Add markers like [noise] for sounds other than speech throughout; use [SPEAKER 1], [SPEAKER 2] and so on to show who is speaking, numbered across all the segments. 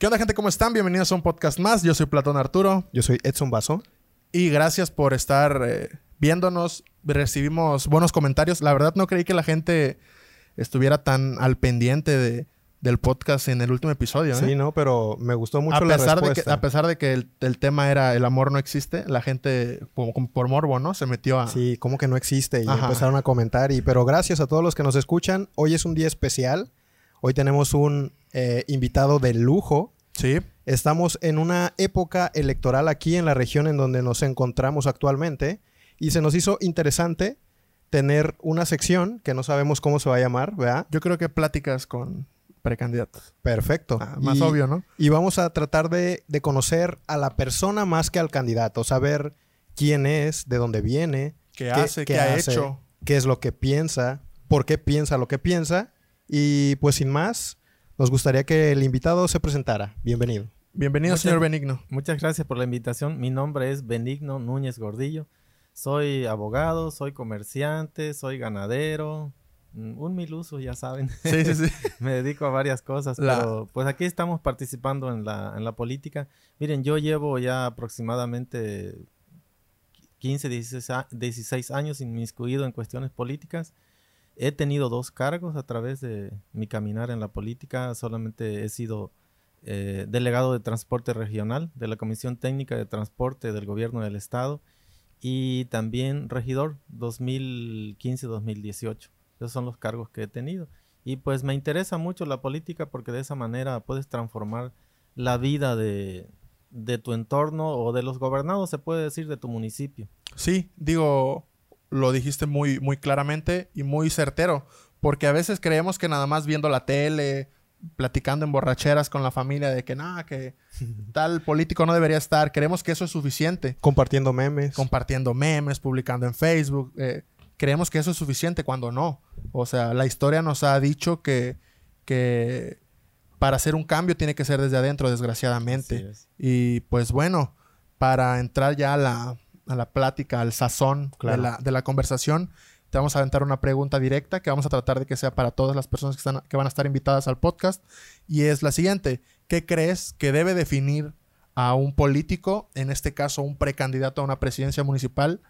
[SPEAKER 1] ¿Qué onda, gente? ¿Cómo están? Bienvenidos a un podcast más. Yo soy Platón Arturo.
[SPEAKER 2] Yo soy Edson Vaso.
[SPEAKER 1] Y gracias por estar eh, viéndonos. Recibimos buenos comentarios. La verdad, no creí que la gente estuviera tan al pendiente de, del podcast en el último episodio. ¿eh?
[SPEAKER 2] Sí, no, pero me gustó mucho
[SPEAKER 1] a
[SPEAKER 2] la
[SPEAKER 1] pesar
[SPEAKER 2] respuesta.
[SPEAKER 1] De que, a pesar de que el, el, tema era el amor no existe, la gente, por morbo, ¿no? Se metió a.
[SPEAKER 2] Sí, como que no existe. Y
[SPEAKER 1] Ajá.
[SPEAKER 2] empezaron a comentar. Y, pero gracias a todos los que nos escuchan. Hoy es un día especial. Hoy tenemos un eh, invitado de lujo.
[SPEAKER 1] Sí.
[SPEAKER 2] Estamos en una época electoral aquí en la región en donde nos encontramos actualmente. Y se nos hizo interesante tener una sección que no sabemos cómo se va a llamar, ¿verdad?
[SPEAKER 1] Yo creo que pláticas con precandidatos.
[SPEAKER 2] Perfecto.
[SPEAKER 1] Ah, más
[SPEAKER 2] Y-
[SPEAKER 1] obvio, ¿no?
[SPEAKER 2] Y vamos a tratar de, de conocer a la persona más que al candidato, saber quién es, de dónde viene,
[SPEAKER 1] ¿Qué hace? ¿Qué ha hecho?
[SPEAKER 2] qué es lo que piensa, por qué piensa lo que piensa. Y pues sin más, nos gustaría que el invitado se presentara. Bienvenido.
[SPEAKER 1] Bienvenido,
[SPEAKER 3] Muchas-
[SPEAKER 1] señor Benigno.
[SPEAKER 3] Muchas gracias por la invitación. Mi nombre es Benigno Núñez Gordillo. Soy abogado, soy comerciante, soy ganadero. mm, Un mil usos, ya saben.
[SPEAKER 1] Sí, sí, sí. [laughs]
[SPEAKER 3] Me dedico a varias cosas,
[SPEAKER 1] La-
[SPEAKER 3] pero pues aquí estamos participando en la, en la política. Miren, yo llevo ya aproximadamente 15, 16, a- 16 años inmiscuido en cuestiones políticas. He tenido dos cargos a través de mi caminar en la política. Solamente he sido eh, delegado de transporte regional de la Comisión Técnica de Transporte del Gobierno del Estado y también regidor 2015-2018. Esos son los cargos que he tenido. Y pues me interesa mucho la política porque de esa manera puedes transformar la vida de, de tu entorno o de los gobernados, se puede decir, de tu municipio.
[SPEAKER 1] Sí, digo, lo dijiste muy, muy claramente y muy certero, porque a veces creemos que nada más viendo la tele, platicando en borracheras con la familia de que nada, que [laughs] tal político no debería estar, creemos que eso es suficiente.
[SPEAKER 2] Compartiendo memes.
[SPEAKER 1] Compartiendo memes, publicando en Facebook, eh, creemos que eso es suficiente cuando no. O sea, la historia nos ha dicho que, que para hacer un cambio tiene que ser desde adentro, desgraciadamente. Y pues bueno, para entrar ya a la, a la plática, al sazón
[SPEAKER 2] Claro.
[SPEAKER 1] de, la, de la conversación, te vamos a aventar una pregunta directa que vamos a tratar de que sea para todas las personas que, están, que van a estar invitadas al podcast. Y es la siguiente. ¿Qué crees que debe definir a un político, en este caso un precandidato a una presidencia municipal?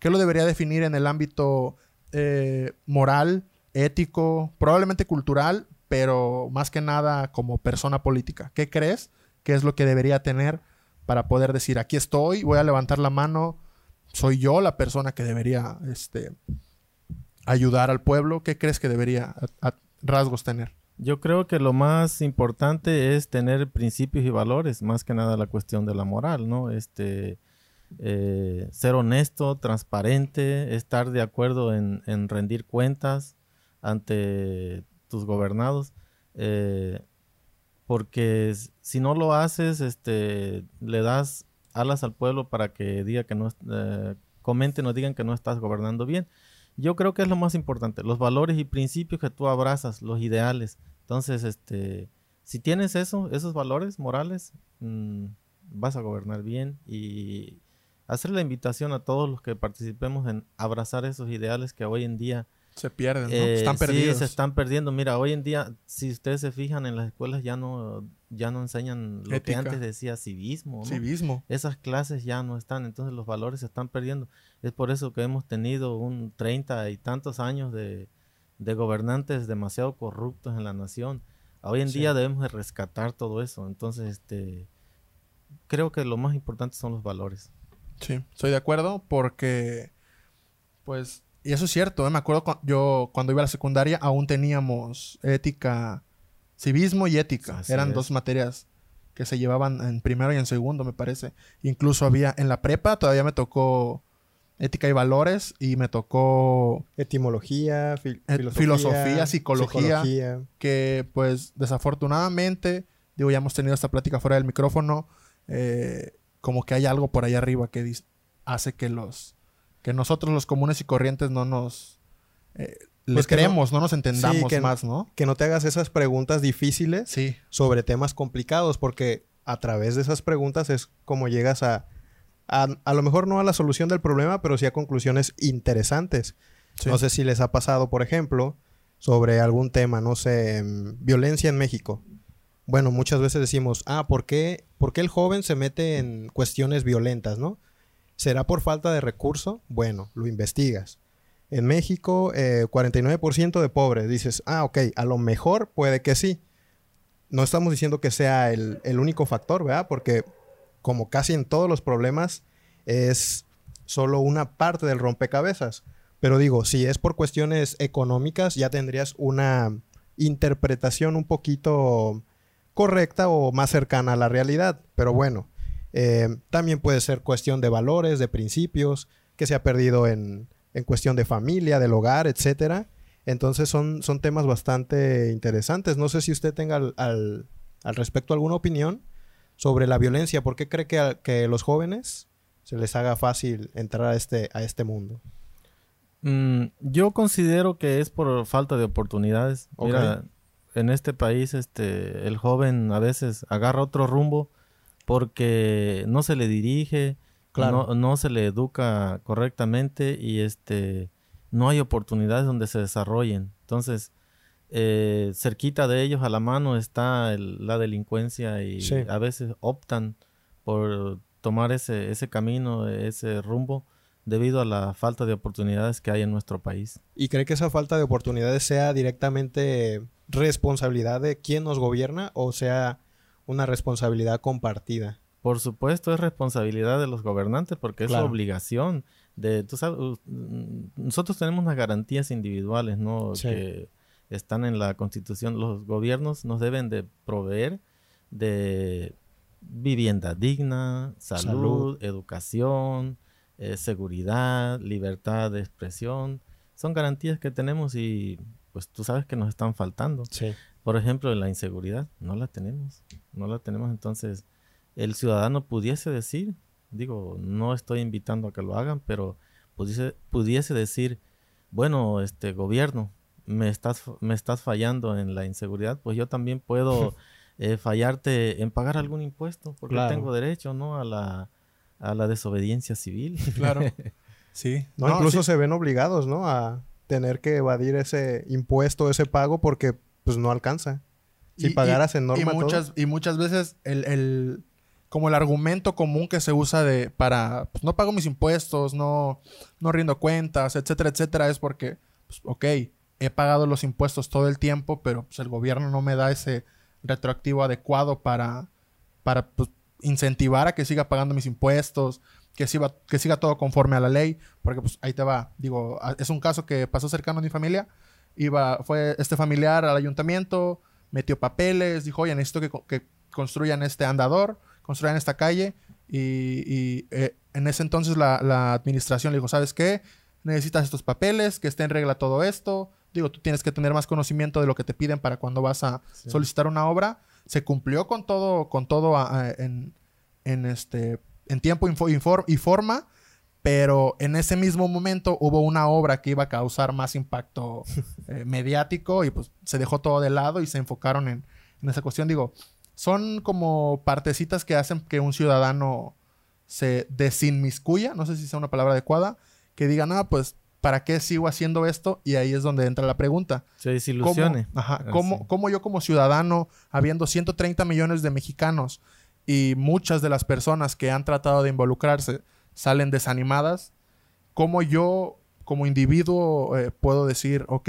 [SPEAKER 1] ¿Qué lo debería definir en el ámbito eh, moral, ético, probablemente cultural, pero más que nada como persona política? ¿Qué crees que es lo que debería tener para poder decir, aquí estoy, voy a levantar la mano, soy yo la persona que debería este, ayudar al pueblo? ¿Qué crees que debería rasgos tener?
[SPEAKER 3] Yo creo que lo más importante es tener principios y valores, más que nada la cuestión de la moral, ¿no? Este, eh, ser honesto, transparente, estar de acuerdo en, en rendir cuentas ante tus gobernados, eh, porque si no lo haces, este, le das alas al pueblo para que diga que no, eh, comenten o digan que no estás gobernando bien. Yo creo que es lo más importante, los valores y principios que tú abrazas, los ideales. Entonces, este, si tienes eso, esos valores morales, mm, vas a gobernar bien y hacer la invitación a todos los que participemos en abrazar esos ideales que hoy en día
[SPEAKER 1] Se pierden, ¿no?
[SPEAKER 3] eh,
[SPEAKER 1] Están
[SPEAKER 3] sí, se están perdiendo. Mira, hoy en día, si ustedes se fijan en las escuelas ya no, ya no enseñan lo
[SPEAKER 1] Ética.
[SPEAKER 3] que antes decía civismo, ¿no?
[SPEAKER 1] Civismo.
[SPEAKER 3] esas clases ya no están, entonces los valores se están perdiendo. Es por eso que hemos tenido un treinta y tantos años de, de gobernantes demasiado corruptos en la nación. Hoy en
[SPEAKER 1] Sí.
[SPEAKER 3] día debemos de rescatar todo eso. Entonces, este, creo que lo más importante son los valores.
[SPEAKER 1] Sí, estoy de acuerdo porque, pues, y eso es cierto, ¿eh? me acuerdo cu- yo cuando iba a la secundaria aún teníamos ética, civismo y ética.
[SPEAKER 3] Así
[SPEAKER 1] Eran
[SPEAKER 3] es.
[SPEAKER 1] dos materias que se llevaban en primero y en segundo, me parece. Incluso había en la prepa, todavía me tocó ética y valores y me tocó
[SPEAKER 2] Etimología, fil-
[SPEAKER 1] Eh,
[SPEAKER 2] filosofía,
[SPEAKER 1] filosofía, psicología.
[SPEAKER 2] psicología.
[SPEAKER 1] que pues desafortunadamente, digo, ya hemos tenido esta plática fuera del micrófono, eh, como que hay algo por ahí arriba que hace que los, que nosotros los comunes y corrientes no nos, eh, les
[SPEAKER 2] Pues no-
[SPEAKER 1] creemos, no, nos entendamos
[SPEAKER 2] Sí, que-
[SPEAKER 1] más, ¿no?
[SPEAKER 2] Que no te hagas esas preguntas difíciles
[SPEAKER 1] Sí,
[SPEAKER 2] sobre temas complicados, porque a través de esas preguntas es como llegas a, a, a lo mejor no a la solución del problema, pero sí a conclusiones interesantes.
[SPEAKER 1] sí.
[SPEAKER 2] No sé si les ha pasado, por ejemplo, sobre algún tema, no sé, mm, violencia en México. bueno, muchas veces decimos, ah, ¿por qué, ¿por qué el joven se mete en cuestiones violentas, no? ¿Será por falta de recurso? Bueno, lo investigas. En México, 49% eh, de pobres. Dices, ah, ok, a lo mejor puede que sí. No estamos diciendo que sea el, el único factor, ¿verdad? Porque como casi en todos los problemas, es solo una parte del rompecabezas. Pero digo, si es por cuestiones económicas, ya tendrías una interpretación un poquito correcta o más cercana a la realidad. Pero bueno, eh, también puede ser cuestión de valores, de principios, que se ha perdido en, en cuestión de familia, del hogar, etcétera. Entonces son, son temas bastante interesantes. No sé si usted tenga al, al, respecto alguna opinión sobre la violencia. ¿Por qué cree que, que los jóvenes se les haga fácil entrar a este, a este mundo?
[SPEAKER 3] Mm, yo considero que es por falta de oportunidades. Mira, en este país este, el joven a veces agarra otro rumbo porque no se le dirige, claro. no, se le educa correctamente y este no hay oportunidades donde se desarrollen. Entonces, eh, cerquita de ellos a la mano está la delincuencia y a veces optan por tomar ese, ese camino, ese rumbo debido a la falta de oportunidades que hay en nuestro país.
[SPEAKER 2] ¿Y cree que esa falta de oportunidades sea directamente responsabilidad de quien nos gobierna o sea una responsabilidad compartida?
[SPEAKER 3] Por supuesto, es responsabilidad de los gobernantes porque es su obligación de, tú sabes, nosotros tenemos unas garantías individuales, ¿no? Que están en la Constitución. Los gobiernos nos deben de proveer de vivienda digna, salud, educación, eh, seguridad, libertad de expresión. Son garantías que tenemos y pues tú sabes que nos están faltando. Por ejemplo, la inseguridad, no la tenemos. No la tenemos. Entonces, el ciudadano pudiese decir, digo, no estoy invitando a que lo hagan, pero pudiese, pudiese decir, bueno, este gobierno, me estás, me estás fallando en la inseguridad, pues yo también puedo [laughs] eh, fallarte en pagar algún impuesto, porque tengo derecho, ¿no? A la, a la desobediencia civil. [laughs]
[SPEAKER 1] Claro. sí.
[SPEAKER 2] No, incluso se ven obligados, ¿no? A tener que evadir ese impuesto, ese pago, porque pues no alcanza. Si pagaras en norma
[SPEAKER 1] y muchas, Y muchas veces el, el, como el argumento común que se usa de para, pues no pago mis impuestos, no, no rindo cuentas, etcétera, etcétera, es porque, pues, ok, he pagado los impuestos todo el tiempo, pero pues, el gobierno no me da ese retroactivo adecuado para, para pues, incentivar a que siga pagando mis impuestos, que siga, que siga todo conforme a la ley, porque pues ahí te va, digo, es un caso que pasó cercano a mi familia, iba, fue este familiar al ayuntamiento, metió papeles, dijo, oye, necesito que, que construyan este andador, construyan esta calle, y, eh, en ese entonces la, administración le dijo, ¿sabes qué? Necesitas estos papeles, que esté en regla todo esto, digo, tú tienes que tener más conocimiento de lo que te piden para cuando vas a solicitar una obra. Se cumplió con todo, con todo en, en, este, en tiempo y forma, pero en ese mismo momento hubo una obra que iba a causar más impacto [laughs] eh, mediático y pues se dejó todo de lado y se enfocaron en, en, esa cuestión. Digo, son como partecitas que hacen que un ciudadano se desinmiscuya, no sé si sea una palabra adecuada, que digan, ah, pues ¿para qué sigo haciendo esto? Y ahí es donde entra la pregunta.
[SPEAKER 3] Se desilusione.
[SPEAKER 1] ¿Cómo, ajá, ¿cómo, yo como ciudadano, habiendo 130 millones de mexicanos y muchas de las personas que han tratado de involucrarse salen desanimadas, cómo yo como individuo eh, puedo decir, ok,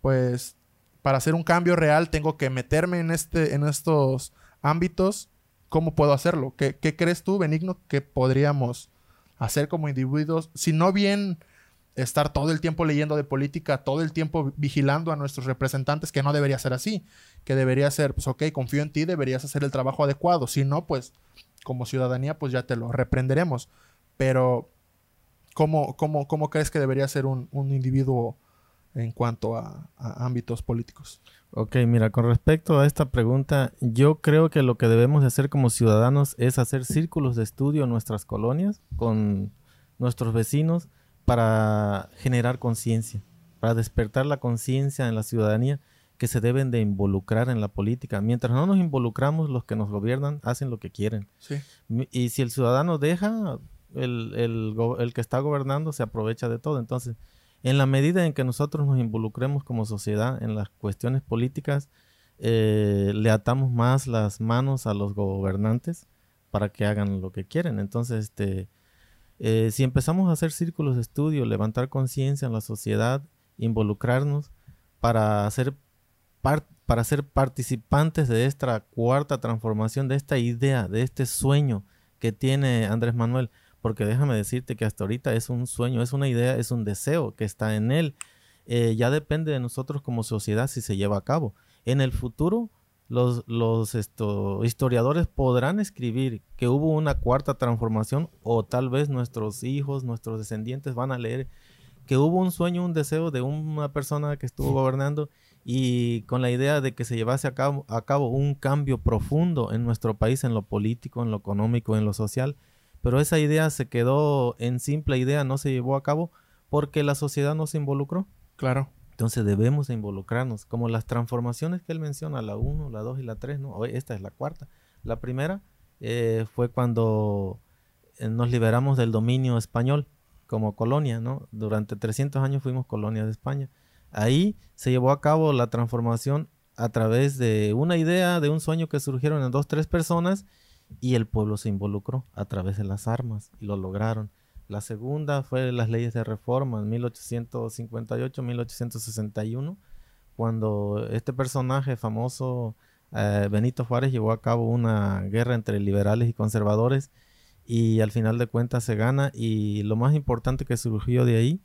[SPEAKER 1] pues para hacer un cambio real tengo que meterme en, este, en estos ámbitos? ¿Cómo puedo hacerlo? ¿Qué, ¿Qué crees tú, Benigno, que podríamos hacer como individuos? Si no bien estar todo el tiempo leyendo de política, todo el tiempo vigilando a nuestros representantes, que no debería ser así, que debería ser, pues ok, confío en ti, deberías hacer el trabajo adecuado, si no, pues como ciudadanía, pues ya te lo reprenderemos, pero ¿cómo, cómo, cómo crees que debería ser un, individuo en cuanto a, ámbitos políticos?
[SPEAKER 3] Ok, mira, con respecto a esta pregunta, yo creo que lo que debemos hacer como ciudadanos es hacer círculos de estudio en nuestras colonias con nuestros vecinos, para generar conciencia, para despertar la conciencia en la ciudadanía que se deben de involucrar en la política. Mientras no nos involucramos, los que nos gobiernan hacen lo que quieren. Y si el ciudadano deja, el, el, que está gobernando se aprovecha de todo. Entonces, en la medida en que nosotros nos involucremos como sociedad en las cuestiones políticas, eh, le atamos más las manos a los gobernantes para que hagan lo que quieren. Entonces, este, eh, si empezamos a hacer círculos de estudio, levantar conciencia en la sociedad, involucrarnos para hacer para ser participantes de esta cuarta transformación, de esta idea, de este sueño que tiene Andrés Manuel, porque déjame decirte que hasta ahorita es un sueño, es una idea, es un deseo que está en él. Eh, ya depende de nosotros como sociedad si se lleva a cabo. En el futuro, los, los historiadores podrán escribir que hubo una cuarta transformación o tal vez nuestros hijos, nuestros descendientes van a leer que hubo un sueño, un deseo de una persona que estuvo gobernando y con la idea de que se llevase a cabo, a cabo un cambio profundo en nuestro país, en lo político, en lo económico, en lo social. Pero esa idea se quedó en simple idea, no se llevó a cabo porque la sociedad no se involucró.
[SPEAKER 1] Claro.
[SPEAKER 3] Entonces debemos involucrarnos, como las transformaciones que él menciona, la 1, la 2 y la 3, ¿no? Esta es la cuarta. La primera eh, fue cuando eh, nos liberamos del dominio español como colonia, ¿no? Durante 300 años fuimos colonia de España. Ahí se llevó a cabo la transformación a través de una idea, de un sueño que surgieron en dos, tres personas y el pueblo se involucró a través de las armas y lo lograron. La segunda fue las leyes de reforma en 1858-1861, cuando este personaje famoso, eh, Benito Juárez, llevó a cabo una guerra entre liberales y conservadores y al final de cuentas se gana y lo más importante que surgió de ahí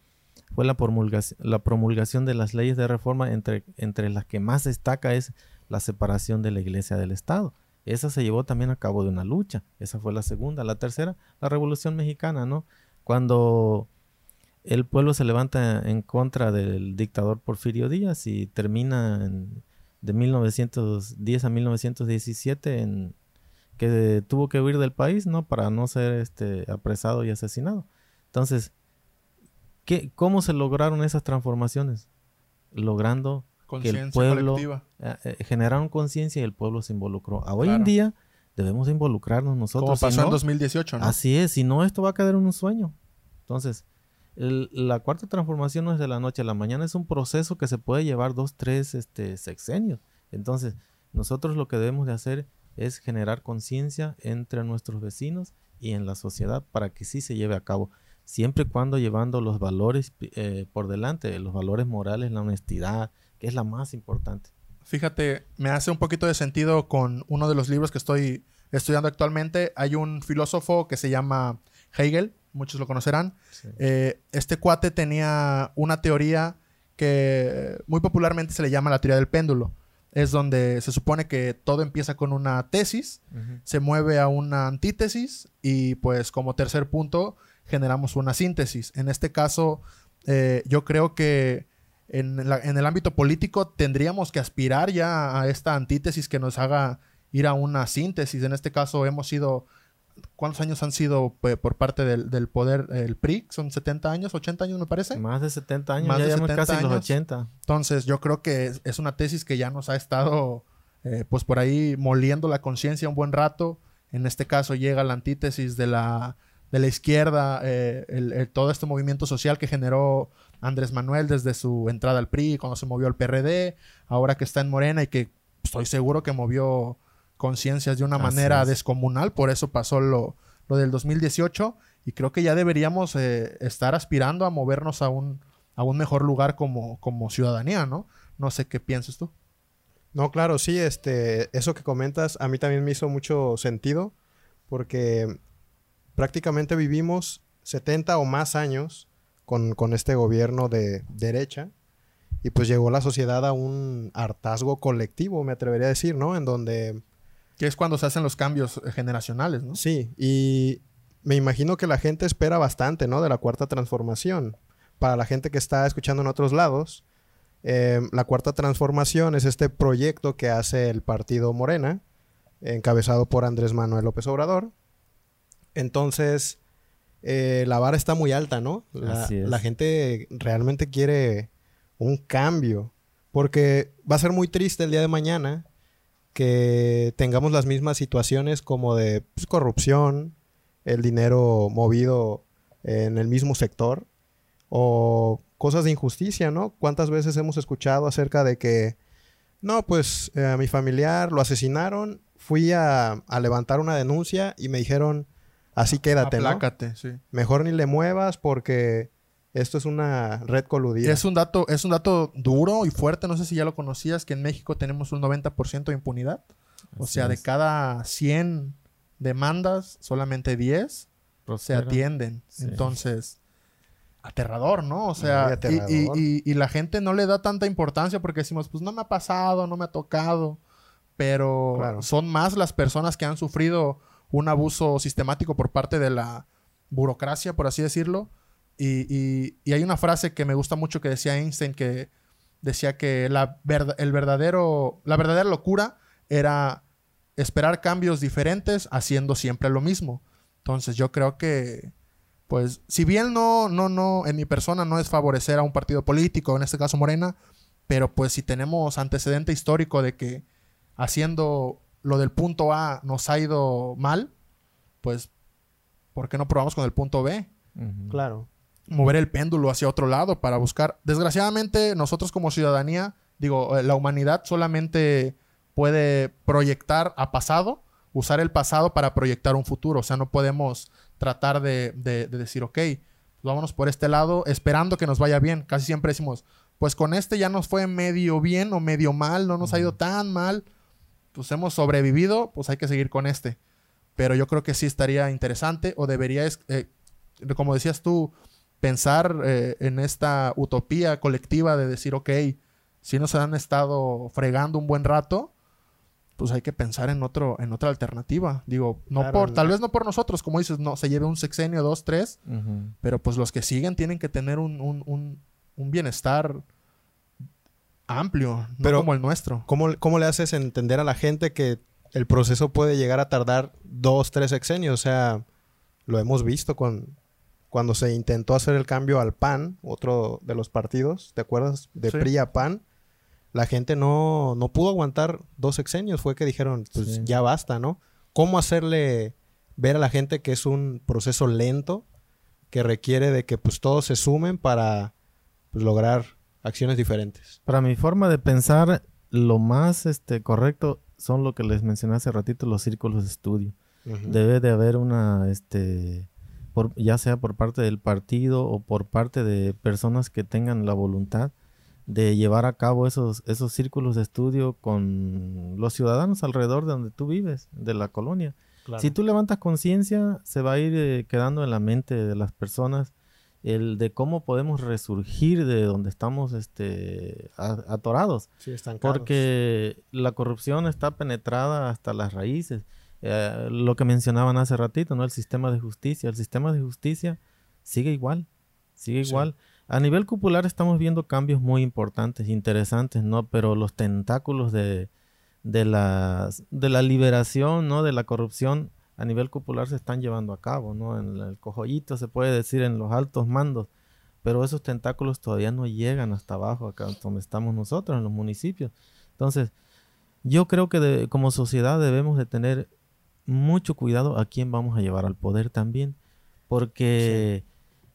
[SPEAKER 3] fue la promulgación, la promulgación de las leyes de reforma entre, entre las que más destaca es la separación de la iglesia del Estado. Esa se llevó también a cabo de una lucha. Esa fue la segunda. La tercera, la Revolución Mexicana, ¿no? Cuando el pueblo se levanta en contra del dictador Porfirio Díaz y termina de 1910 a 1917 en que tuvo que huir del país, ¿no? Para no ser este, apresado y asesinado. Entonces, ¿qué, ¿cómo se lograron esas transformaciones? Logrando que el pueblo eh, eh, generaron conciencia y el pueblo se involucró. hoy en día debemos involucrarnos nosotros.
[SPEAKER 1] Como pasó en 2018, ¿no?
[SPEAKER 3] Así es, si no, esto va a quedar en un sueño. Entonces, la cuarta transformación no es de la noche a la mañana, es un proceso que se puede llevar dos, tres este, sexenios. Entonces, nosotros lo que debemos de hacer es generar conciencia entre nuestros vecinos y en la sociedad para que sí se lleve a cabo, siempre y cuando llevando los valores eh, por delante, los valores morales, la honestidad, que es la más importante.
[SPEAKER 1] Fíjate, me hace un poquito de sentido con uno de los libros que estoy estudiando actualmente. Hay un filósofo que se llama Hegel, muchos lo conocerán. Eh, este cuate tenía una teoría que muy popularmente se le llama la teoría del péndulo. Es donde se supone que todo empieza con una tesis, se mueve a una antítesis y pues como tercer punto generamos una síntesis. En este caso, eh, yo creo que en, el ámbito político tendríamos que aspirar ya a esta antítesis que nos haga ir a una síntesis. En este caso hemos sido, ¿cuántos años han sido pues, por parte del, poder el PRI? ¿Son 70 años, 80 años me parece?
[SPEAKER 3] Más de 70 años, Más ya de casi los 80.
[SPEAKER 1] Entonces yo creo que es, una tesis que ya nos ha estado eh, pues por ahí moliendo la conciencia un buen rato. En este caso llega la antítesis de la, de la izquierda, eh, todo este movimiento social que generó Andrés Manuel desde su entrada al PRI, cuando se movió al PRD, ahora que está en Morena y que estoy seguro que movió conciencias de una manera descomunal, por eso pasó lo, lo, del 2018 y creo que ya deberíamos eh, estar aspirando a movernos a un, a un mejor lugar como, como ciudadanía, ¿no? No sé qué piensas tú.
[SPEAKER 2] No, claro, sí, este, eso que comentas a mí también me hizo mucho sentido porque prácticamente vivimos 70 o más años con, este gobierno de derecha. Y pues llegó la sociedad a un hartazgo colectivo, me atrevería a decir, ¿no? En donde...
[SPEAKER 1] Que es cuando se hacen los cambios generacionales, ¿no?
[SPEAKER 2] Sí, y me imagino que la gente espera bastante, ¿no? De la cuarta transformación. Para la gente que está escuchando en otros lados, eh, la cuarta transformación es este proyecto que hace el partido Morena, encabezado por Andrés Manuel López Obrador. Entonces, eh, la vara está muy alta, ¿no? La, gente realmente quiere un cambio. Porque va a ser muy triste el día de mañana que tengamos las mismas situaciones como de pues, corrupción, el dinero movido en el mismo sector o cosas de injusticia, ¿no? ¿Cuántas veces hemos escuchado acerca de que No, pues eh, a mi familiar lo asesinaron. Fui a, a levantar una denuncia y me dijeron, así quédate, ¿no?
[SPEAKER 1] Aplácate, sí.
[SPEAKER 2] Mejor ni le muevas porque esto es una red coludida.
[SPEAKER 1] Es un dato, es un dato duro y fuerte, no sé si ya lo conocías, que en México tenemos un 90% de impunidad. O
[SPEAKER 3] Así
[SPEAKER 1] sea, de cada 100 demandas, solamente 10 se atienden.
[SPEAKER 3] Sí.
[SPEAKER 1] Entonces, aterrador, ¿no? O sea, y, y- y- y la gente no le da tanta importancia porque decimos, pues no me ha pasado, no me ha tocado. Pero
[SPEAKER 2] Claro.
[SPEAKER 1] son más las personas que han sufrido un abuso sistemático por parte de la burocracia, por así decirlo. Y, y- hay una frase que me gusta mucho que decía Einstein que decía que la, el verdadero, la verdadera locura era esperar cambios diferentes haciendo siempre lo mismo. Entonces yo creo que, pues, si bien no, no, no, en mi persona no es favorecer a un partido político, en este caso Morena, pero pues si tenemos antecedente histórico de que haciendo lo del punto A nos ha ido mal, pues, ¿por qué no probamos con el punto B?
[SPEAKER 2] Claro.
[SPEAKER 1] mover el péndulo hacia otro lado para buscar. Desgraciadamente, nosotros como ciudadanía, digo, eh, la humanidad solamente puede proyectar a pasado, usar el pasado para proyectar un futuro. O sea, no podemos tratar de, de- de decir, ok, pues vámonos por este lado esperando que nos vaya bien. Casi siempre decimos, pues con este ya nos fue medio bien o medio mal, no nos ha ido tan mal, pues hemos sobrevivido, pues hay que seguir con este. Pero yo creo que sí estaría interesante o debería, eh, como decías tú, pensar eh, en esta utopía colectiva de decir, ok, si nos han estado fregando un buen rato, pues hay que pensar en otro, en otra alternativa. Digo, no
[SPEAKER 2] Claro,
[SPEAKER 1] por, tal vez no por nosotros, como dices, no, se lleve un sexenio, dos, tres, pero pues los que siguen tienen que tener un, un- un- un bienestar amplio, no
[SPEAKER 2] Pero-
[SPEAKER 1] como el nuestro.
[SPEAKER 2] ¿Cómo, ¿Cómo le haces entender a la gente que el proceso puede llegar a tardar dos, tres sexenios? O sea, lo hemos visto con cuando se intentó hacer el cambio al PAN, otro de los partidos, ¿te acuerdas? De
[SPEAKER 1] Sí.
[SPEAKER 2] PRI a PAN. La gente no, no pudo aguantar dos sexenios. Fue que dijeron, pues
[SPEAKER 3] Sí.
[SPEAKER 2] ya basta, ¿no? ¿Cómo hacerle ver a la gente que es un proceso lento que requiere de que pues todos se sumen para pues, lograr acciones diferentes?
[SPEAKER 3] Para mi forma de pensar, lo más este, correcto son lo que les mencioné hace ratito, los círculos de estudio. Debe de haber una, este, por- ya sea por parte del partido o por parte de personas que tengan la voluntad de llevar a cabo esos, esos círculos de estudio con los ciudadanos alrededor de donde tú vives, de la colonia.
[SPEAKER 2] Claro.
[SPEAKER 3] Si tú levantas conciencia, se va a ir eh, quedando en la mente de las personas el de cómo podemos resurgir de donde estamos este, atorados.
[SPEAKER 2] Sí, estancados.
[SPEAKER 3] Porque la corrupción está penetrada hasta las raíces. Eh, lo que mencionaban hace ratito, ¿no? El sistema de justicia. El sistema de justicia sigue igual. Sigue
[SPEAKER 2] Sí.
[SPEAKER 3] igual. A nivel cupular estamos viendo cambios muy importantes, interesantes, ¿no? Pero los tentáculos de, de, las- de la liberación, ¿no? De la corrupción a nivel cupular se están llevando a cabo, ¿no? En el cojollito se puede decir en los altos mandos. Pero esos tentáculos todavía no llegan hasta abajo, acá donde estamos nosotros, en los municipios. Entonces, yo creo que de- como sociedad debemos de tener mucho cuidado a quién vamos a llevar al poder también, porque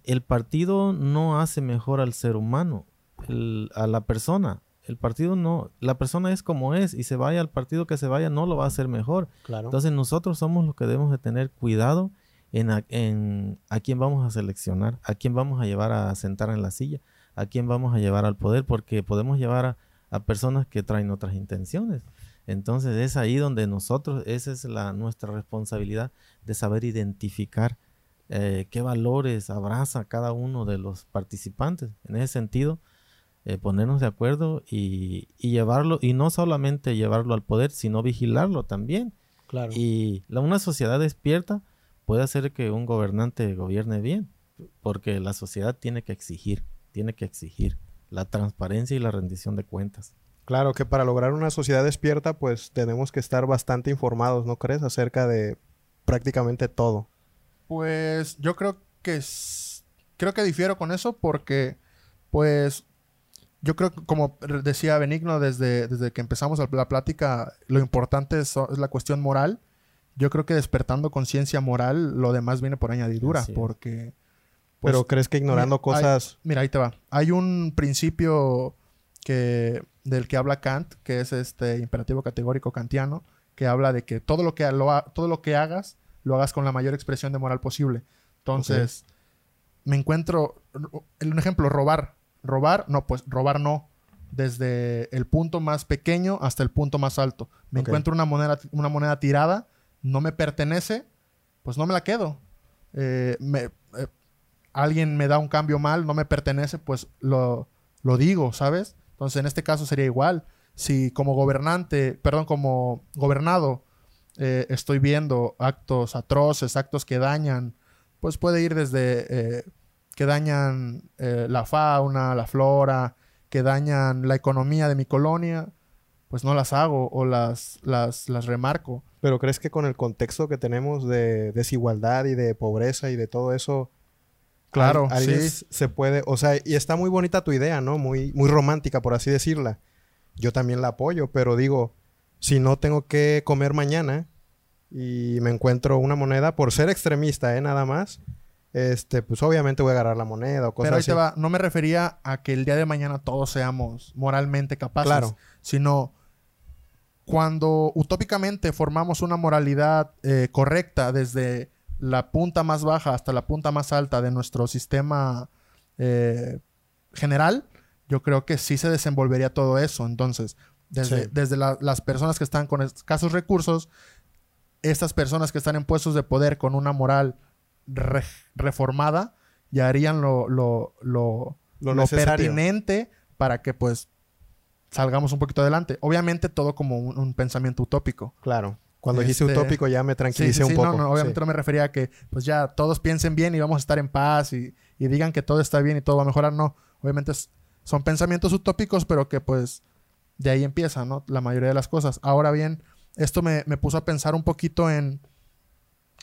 [SPEAKER 3] el partido no hace mejor al ser humano, el- a la persona. El partido no, la persona es como es y se vaya al partido que se vaya no lo va a hacer mejor.
[SPEAKER 2] Claro.
[SPEAKER 3] Entonces nosotros somos los que debemos de tener cuidado en a, en a quién vamos a seleccionar, a quién vamos a llevar a sentar en la silla, a quién vamos a llevar al poder, porque podemos llevar a, a personas que traen otras intenciones. Entonces es ahí donde nosotros, esa es la, nuestra responsabilidad de saber identificar eh, qué valores abraza cada uno de los participantes. En ese sentido, eh, ponernos de acuerdo y, y llevarlo, y no solamente llevarlo al poder, sino vigilarlo también.
[SPEAKER 2] claro.
[SPEAKER 3] Y la, una sociedad despierta puede hacer que un gobernante gobierne bien, porque la sociedad tiene que exigir, tiene que exigir la transparencia y la rendición de cuentas.
[SPEAKER 2] Claro que para lograr una sociedad despierta, pues tenemos que estar bastante informados, ¿no crees? Acerca de prácticamente todo.
[SPEAKER 1] Pues yo creo que creo que difiero con eso porque pues yo creo que como decía Benigno desde, desde que empezamos la, plática, lo importante es, es la cuestión moral. Yo creo que despertando conciencia moral, lo demás viene por añadidura porque pues,
[SPEAKER 2] Pero crees que ignorando
[SPEAKER 1] mira, hay-
[SPEAKER 2] cosas...
[SPEAKER 1] Mira, ahí te va. Hay un principio que del que habla Kant, que es este imperativo categórico kantiano, que habla de que todo lo que, lo ha- todo lo que hagas, lo hagas con la mayor expresión de moral posible. Entonces, me encuentro, un ejemplo, robar. Robar, no, pues robar no. Desde el punto más pequeño hasta el punto más alto. Me encuentro una moneda, una moneda tirada, no me pertenece, pues no me la quedo. Eh, me- eh, alguien me da un cambio mal, no me pertenece, pues lo, lo digo, ¿sabes? Entonces, en este caso sería igual. Si como gobernante, perdón, como gobernado, eh, estoy viendo actos atroces, actos que dañan, pues puede ir desde eh, que dañan eh, la fauna, la flora, que dañan la economía de mi colonia, pues no las hago o las, las, las remarco.
[SPEAKER 2] Pero ¿crees que con el contexto que tenemos de desigualdad y de pobreza y de todo eso,
[SPEAKER 1] Claro,
[SPEAKER 2] al-
[SPEAKER 1] sí.
[SPEAKER 2] se puede, o sea, y está muy bonita tu idea, ¿no? Muy, muy romántica, por así decirla. Yo también la apoyo, pero digo, si no tengo que comer mañana y me encuentro una moneda, por ser extremista, ¿eh? Nada más, este, pues obviamente voy a agarrar la moneda o cosas
[SPEAKER 1] Pero ahí
[SPEAKER 2] así.
[SPEAKER 1] te va, no me refería a que el día de mañana todos seamos moralmente capaces,
[SPEAKER 2] Claro.
[SPEAKER 1] sino cuando utópicamente formamos una moralidad eh, correcta desde la punta más baja hasta la punta más alta de nuestro sistema eh, general, yo creo que sí se desenvolvería todo eso. Entonces, desde,
[SPEAKER 2] Sí.
[SPEAKER 1] desde la- las personas que están con escasos recursos, estas personas que están en puestos de poder con una moral re- reformada, ya harían lo, lo, lo,
[SPEAKER 2] Lo
[SPEAKER 1] pertinente para que pues salgamos un poquito adelante. Obviamente todo como un, un pensamiento utópico.
[SPEAKER 2] Claro. Cuando dijiste
[SPEAKER 1] Este,
[SPEAKER 2] utópico ya me tranquilicé
[SPEAKER 1] sí, sí,
[SPEAKER 2] un poco.
[SPEAKER 1] No, no, obviamente no me refería a que pues ya todos piensen bien y vamos a estar en paz y, y digan que todo está bien y todo va a mejorar. No, obviamente es- son pensamientos utópicos, pero que pues de ahí empieza, ¿no? La mayoría de las cosas. Ahora bien, esto me, me puso a pensar un poquito en,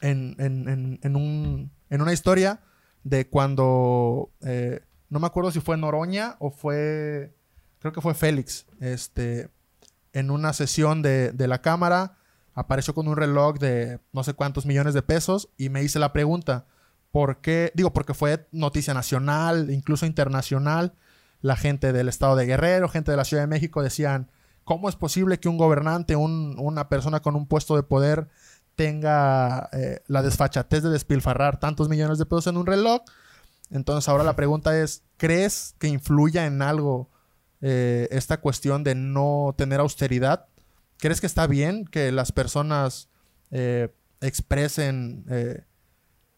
[SPEAKER 1] en, en, en, en un, una historia de cuando, eh, no me acuerdo si fue Noroña o fue, creo que fue Félix, este, en una sesión de, de la Cámara, apareció con un reloj de no sé cuántos millones de pesos y me hice la pregunta, ¿por qué? Digo, porque fue noticia nacional, incluso internacional. La gente del estado de Guerrero, gente de la Ciudad de México decían, ¿cómo es posible que un gobernante, un- una persona con un puesto de poder tenga eh, la desfachatez de despilfarrar tantos millones de pesos en un reloj? Entonces ahora la pregunta es, ¿crees que influya en algo eh, esta cuestión de no tener austeridad? ¿Crees que está bien que las personas eh, expresen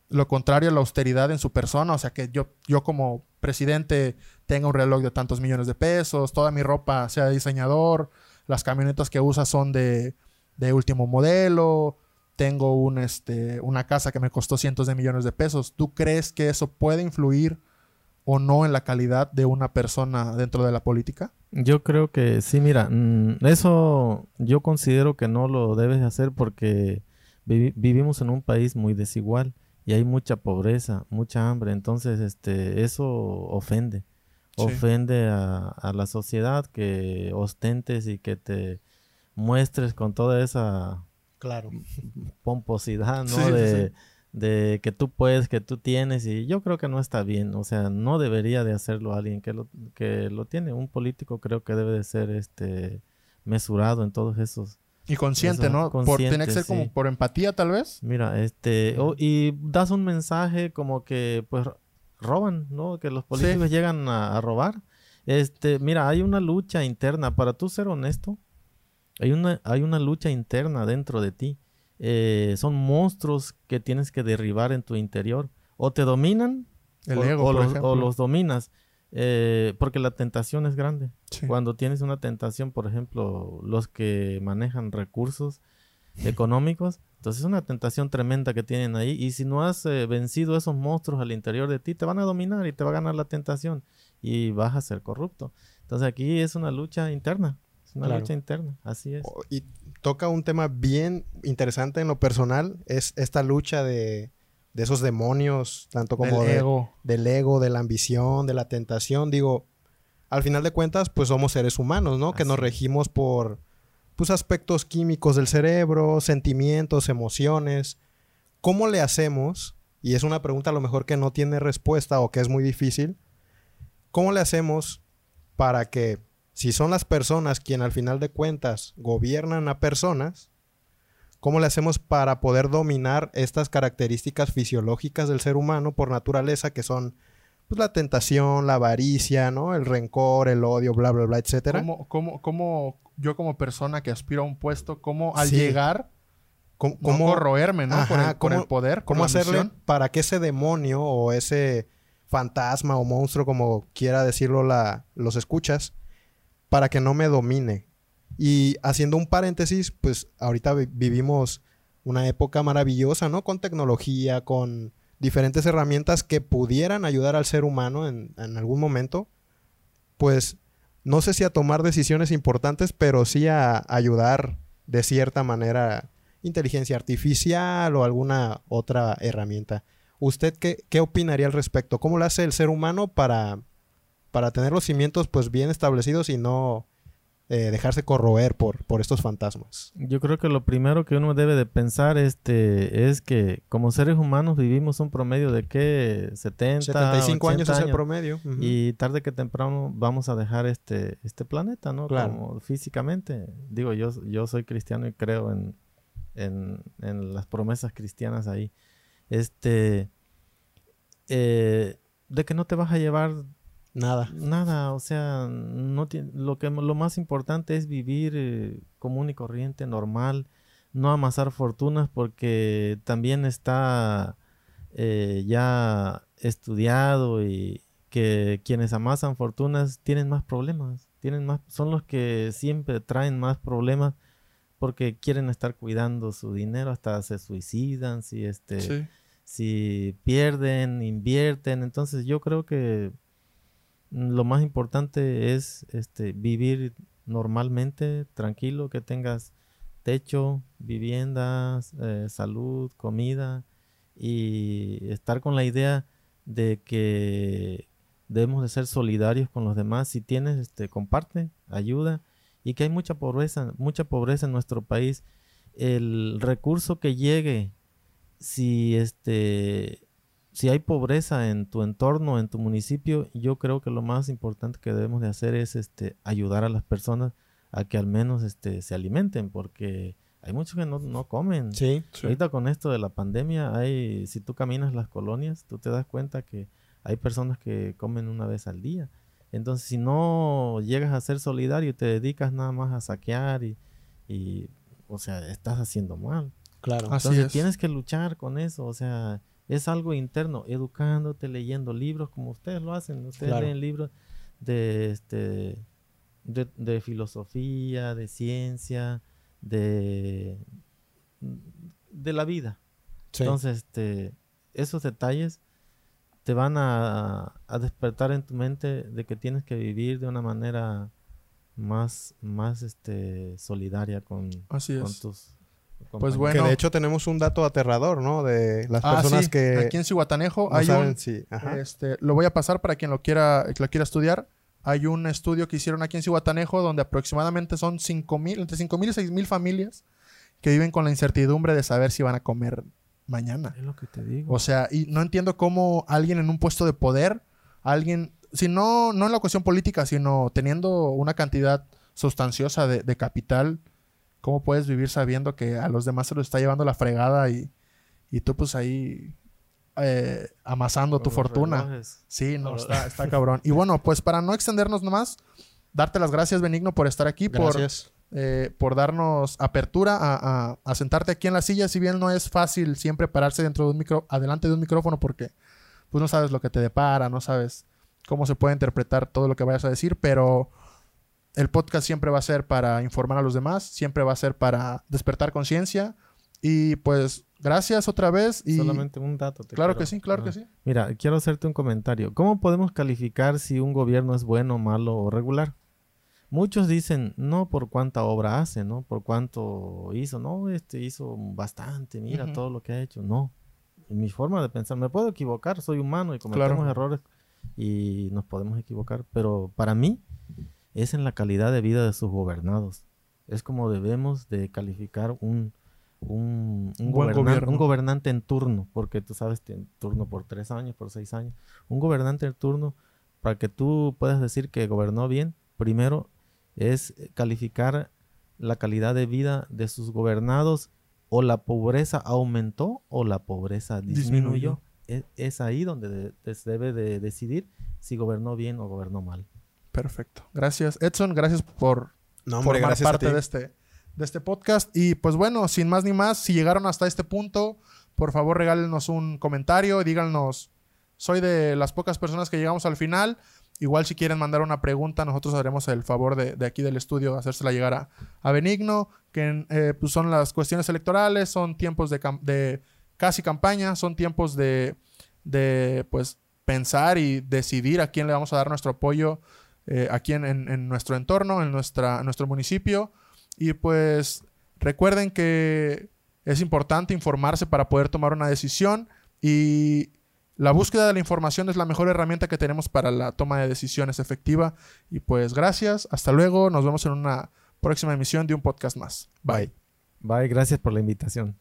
[SPEAKER 1] lo contrario a la austeridad en su persona? O sea, que yo, yo como presidente tenga un reloj de tantos millones de pesos, toda mi ropa sea de diseñador, las camionetas que usa son de, de último modelo, tengo un, este, una casa que me costó cientos de millones de pesos. ¿Tú crees que eso puede influir o no en la calidad de una persona dentro de la política?
[SPEAKER 3] Yo creo que sí, mira, mm, eso yo considero que no lo debes hacer porque vivi- vivimos en un país muy desigual y hay mucha pobreza, mucha hambre, entonces este eso ofende,
[SPEAKER 1] Sí.
[SPEAKER 3] ofende a, a la sociedad que ostentes y que te muestres con toda esa
[SPEAKER 2] Claro.
[SPEAKER 3] pomposidad, ¿no?
[SPEAKER 1] Sí,
[SPEAKER 3] de,
[SPEAKER 1] sí.
[SPEAKER 3] de que tú puedes, que tú tienes, y yo creo que no está bien, o sea, no debería de hacerlo alguien que lo, que lo tiene. Un político creo que debe de ser este mesurado en todos esos.
[SPEAKER 1] Y consciente,
[SPEAKER 3] Eso,
[SPEAKER 1] ¿no? por, tiene que ser como
[SPEAKER 3] sí.
[SPEAKER 1] por empatía, tal vez.
[SPEAKER 3] Mira, este, o- y das un mensaje como que pues roban, ¿no? Que los políticos llegan a, a robar. Este, mira, hay una lucha interna, para tú ser honesto, hay una, hay una lucha interna dentro de ti. Eh, son monstruos que tienes que derribar en tu interior. O te dominan
[SPEAKER 1] El
[SPEAKER 3] o,
[SPEAKER 1] ego,
[SPEAKER 3] o los,
[SPEAKER 1] ejemplo.
[SPEAKER 3] o los dominas. eh, porque la tentación es grande.
[SPEAKER 1] Sí.
[SPEAKER 3] Cuando tienes una tentación, por ejemplo, los que manejan recursos económicos, entonces es una tentación tremenda que tienen ahí. Y si no has eh, vencido esos monstruos al interior de ti, te van a dominar y te va a ganar la tentación y vas a ser corrupto. Entonces aquí es una lucha interna. Es una
[SPEAKER 2] Claro.
[SPEAKER 3] lucha interna, así es.
[SPEAKER 2] O- Y toca un tema bien interesante en lo personal, es esta lucha de, de esos demonios, tanto como
[SPEAKER 1] Del
[SPEAKER 2] de-
[SPEAKER 1] ego.
[SPEAKER 2] del ego, de la ambición, de la tentación. Digo, al final de cuentas, pues somos seres humanos, ¿no? Que nos regimos por pues, aspectos químicos del cerebro, sentimientos, emociones. ¿Cómo le hacemos? Y es una pregunta a lo mejor que no tiene respuesta o que es muy difícil. ¿Cómo le hacemos para que si son las personas quien al final de cuentas gobiernan a personas, ¿cómo le hacemos para poder dominar estas características fisiológicas del ser humano por naturaleza que son pues, la tentación, la avaricia, ¿no? El rencor, el odio, bla, bla, bla, etcétera.
[SPEAKER 1] ¿Cómo, cómo, cómo yo como persona que aspiro a un puesto, cómo al
[SPEAKER 2] Sí.
[SPEAKER 1] llegar,
[SPEAKER 2] ¿Cómo,
[SPEAKER 1] corroerme, ¿no? por, el, por
[SPEAKER 2] ¿cómo-
[SPEAKER 1] el poder,
[SPEAKER 2] cómo hacerle para que ese demonio o ese fantasma o monstruo, como quiera decirlo la, los escuchas, para que no me domine? Y haciendo un paréntesis, pues ahorita vi- vivimos una época maravillosa, ¿no? Con tecnología, con diferentes herramientas que pudieran ayudar al ser humano en, en algún momento, pues no sé si a tomar decisiones importantes, pero sí a ayudar de cierta manera inteligencia artificial o alguna otra herramienta. ¿Usted qué, qué opinaría al respecto? ¿Cómo lo hace el ser humano para, para tener los cimientos pues bien establecidos y no eh, dejarse corroer por, por estos fantasmas?
[SPEAKER 3] Yo creo que lo primero que uno debe de pensar este, es que como seres humanos vivimos un promedio de que 70,
[SPEAKER 2] 75 años
[SPEAKER 3] 80
[SPEAKER 2] es el promedio.
[SPEAKER 3] Y tarde que temprano vamos a dejar este, este planeta, ¿no?
[SPEAKER 2] Claro.
[SPEAKER 3] Como físicamente. Digo, yo, yo soy cristiano y creo en, en, en las promesas cristianas ahí. Este, eh, de que no te vas a llevar
[SPEAKER 2] Nada.
[SPEAKER 3] nada, o sea, no lo que lo más importante es vivir eh, común y corriente, normal, no amasar fortunas porque también está eh, ya estudiado y que quienes amasan fortunas tienen más problemas, tienen más, son los que siempre traen más problemas porque quieren estar cuidando su dinero, hasta se suicidan, si este
[SPEAKER 1] Sí.
[SPEAKER 3] si pierden, invierten. Entonces yo creo que lo más importante es este, vivir normalmente, tranquilo, que tengas techo, viviendas, eh, salud, comida y estar con la idea de que debemos de ser solidarios con los demás. Si tienes, este, comparte, ayuda y que hay mucha pobreza, mucha pobreza en nuestro país. El recurso que llegue si este si hay pobreza en tu entorno, en tu municipio, yo creo que lo más importante que debemos de hacer es este ayudar a las personas a que al menos este se alimenten, porque hay muchos que no, no comen.
[SPEAKER 2] Sí.
[SPEAKER 1] Sí.
[SPEAKER 3] Ahorita con esto de la pandemia, hay, si tú caminas las colonias, tú te das cuenta que hay personas que comen una vez al día. Entonces, si no llegas a ser solidario y te dedicas nada más a saquear y, y o sea, estás haciendo mal.
[SPEAKER 2] Claro.
[SPEAKER 1] Así
[SPEAKER 3] Entonces
[SPEAKER 1] es.
[SPEAKER 3] tienes que luchar con eso, o sea, es algo interno, educándote, leyendo libros como ustedes lo hacen, ustedes
[SPEAKER 2] Claro.
[SPEAKER 3] leen libros de este de, de filosofía, de ciencia, de de la vida.
[SPEAKER 2] Sí.
[SPEAKER 3] Entonces, este esos detalles te van a, a despertar en tu mente de que tienes que vivir de una manera más más este solidaria con,
[SPEAKER 1] Así
[SPEAKER 3] con tus
[SPEAKER 1] Pues bueno.
[SPEAKER 2] que de hecho tenemos un dato aterrador, ¿no? De las
[SPEAKER 1] Ah,
[SPEAKER 2] personas
[SPEAKER 1] sí,
[SPEAKER 2] que
[SPEAKER 1] Aquí en Cihuatanejo
[SPEAKER 2] no
[SPEAKER 1] hay
[SPEAKER 2] saben
[SPEAKER 1] un...
[SPEAKER 2] Ajá.
[SPEAKER 1] Este, lo voy a pasar para quien lo quiera, que lo quiera estudiar. Hay un estudio que hicieron aquí en Cihuatanejo donde aproximadamente son 5.000, entre 5.000 y 6.000 familias que viven con la incertidumbre de saber si van a comer mañana.
[SPEAKER 3] Es lo que te digo.
[SPEAKER 1] O sea, y no entiendo cómo alguien en un puesto de poder, alguien, si no, no en la cuestión política, sino teniendo una cantidad sustanciosa de, de capital, ¿cómo puedes vivir sabiendo que a los demás se los está llevando la fregada y, y tú pues ahí eh, amasando
[SPEAKER 3] Con
[SPEAKER 1] tu fortuna?
[SPEAKER 3] relojes.
[SPEAKER 1] Sí, no, está, está [laughs] cabrón. Y bueno, pues para no extendernos nomás, darte las gracias, Benigno, por estar aquí, por, eh, por darnos apertura a, a- a sentarte aquí en la silla. Si bien no es fácil siempre pararse dentro de un micro, adelante de un micrófono, porque pues no sabes lo que te depara, no sabes cómo se puede interpretar todo lo que vayas a decir, pero el podcast siempre va a ser para informar a los demás, siempre va a ser para despertar conciencia. Y pues gracias otra vez. Y
[SPEAKER 3] Solamente un dato. te
[SPEAKER 1] claro
[SPEAKER 3] quiero-
[SPEAKER 1] que sí, claro
[SPEAKER 3] Ah.
[SPEAKER 1] que sí.
[SPEAKER 3] Mira, quiero hacerte un comentario. ¿Cómo podemos calificar si un gobierno es bueno, malo o regular? Muchos dicen, no por cuánta obra hace, ¿no? Por cuánto hizo. No, este hizo bastante, mira todo lo que ha hecho. No. En mi forma de pensar, me puedo equivocar, soy humano y cometemos
[SPEAKER 1] Claro.
[SPEAKER 3] errores y nos podemos equivocar, pero para mí es en la calidad de vida de sus gobernados. Es como debemos de calificar un, un, un,
[SPEAKER 1] Un buen
[SPEAKER 3] gobernan-
[SPEAKER 1] gobierno.
[SPEAKER 3] un gobernante en turno, porque tú sabes, tiene turno por tres años, por seis años. Un gobernante en turno, para que tú puedas decir que gobernó bien, primero es calificar la calidad de vida de sus gobernados o la pobreza aumentó o la pobreza disminuyó.
[SPEAKER 1] Disminuyó.
[SPEAKER 3] Es, es ahí donde de- se debe de decidir si gobernó bien o gobernó mal.
[SPEAKER 1] Perfecto. Gracias, Edson. Gracias por
[SPEAKER 2] No, hombre,
[SPEAKER 1] formar
[SPEAKER 2] gracias
[SPEAKER 1] parte de este, de este podcast. Y pues bueno, sin más ni más, si llegaron hasta este punto, por favor regálenos un comentario, díganos, soy de las pocas personas que llegamos al final. Igual si quieren mandar una pregunta, nosotros haremos el favor de, de aquí del estudio hacérsela llegar a, a Benigno, que eh, pues son las cuestiones electorales, son tiempos de, de casi campaña, son tiempos de, de pues pensar y decidir a quién le vamos a dar nuestro apoyo eh, aquí en, en- en nuestro entorno, en, nuestra, nuestro municipio. Y pues recuerden que es importante informarse para poder tomar una decisión y la búsqueda de la información es la mejor herramienta que tenemos para la toma de decisiones efectiva. Y pues gracias, hasta luego, nos vemos en una próxima emisión de un podcast más. Bye.
[SPEAKER 3] Bye, gracias por la invitación.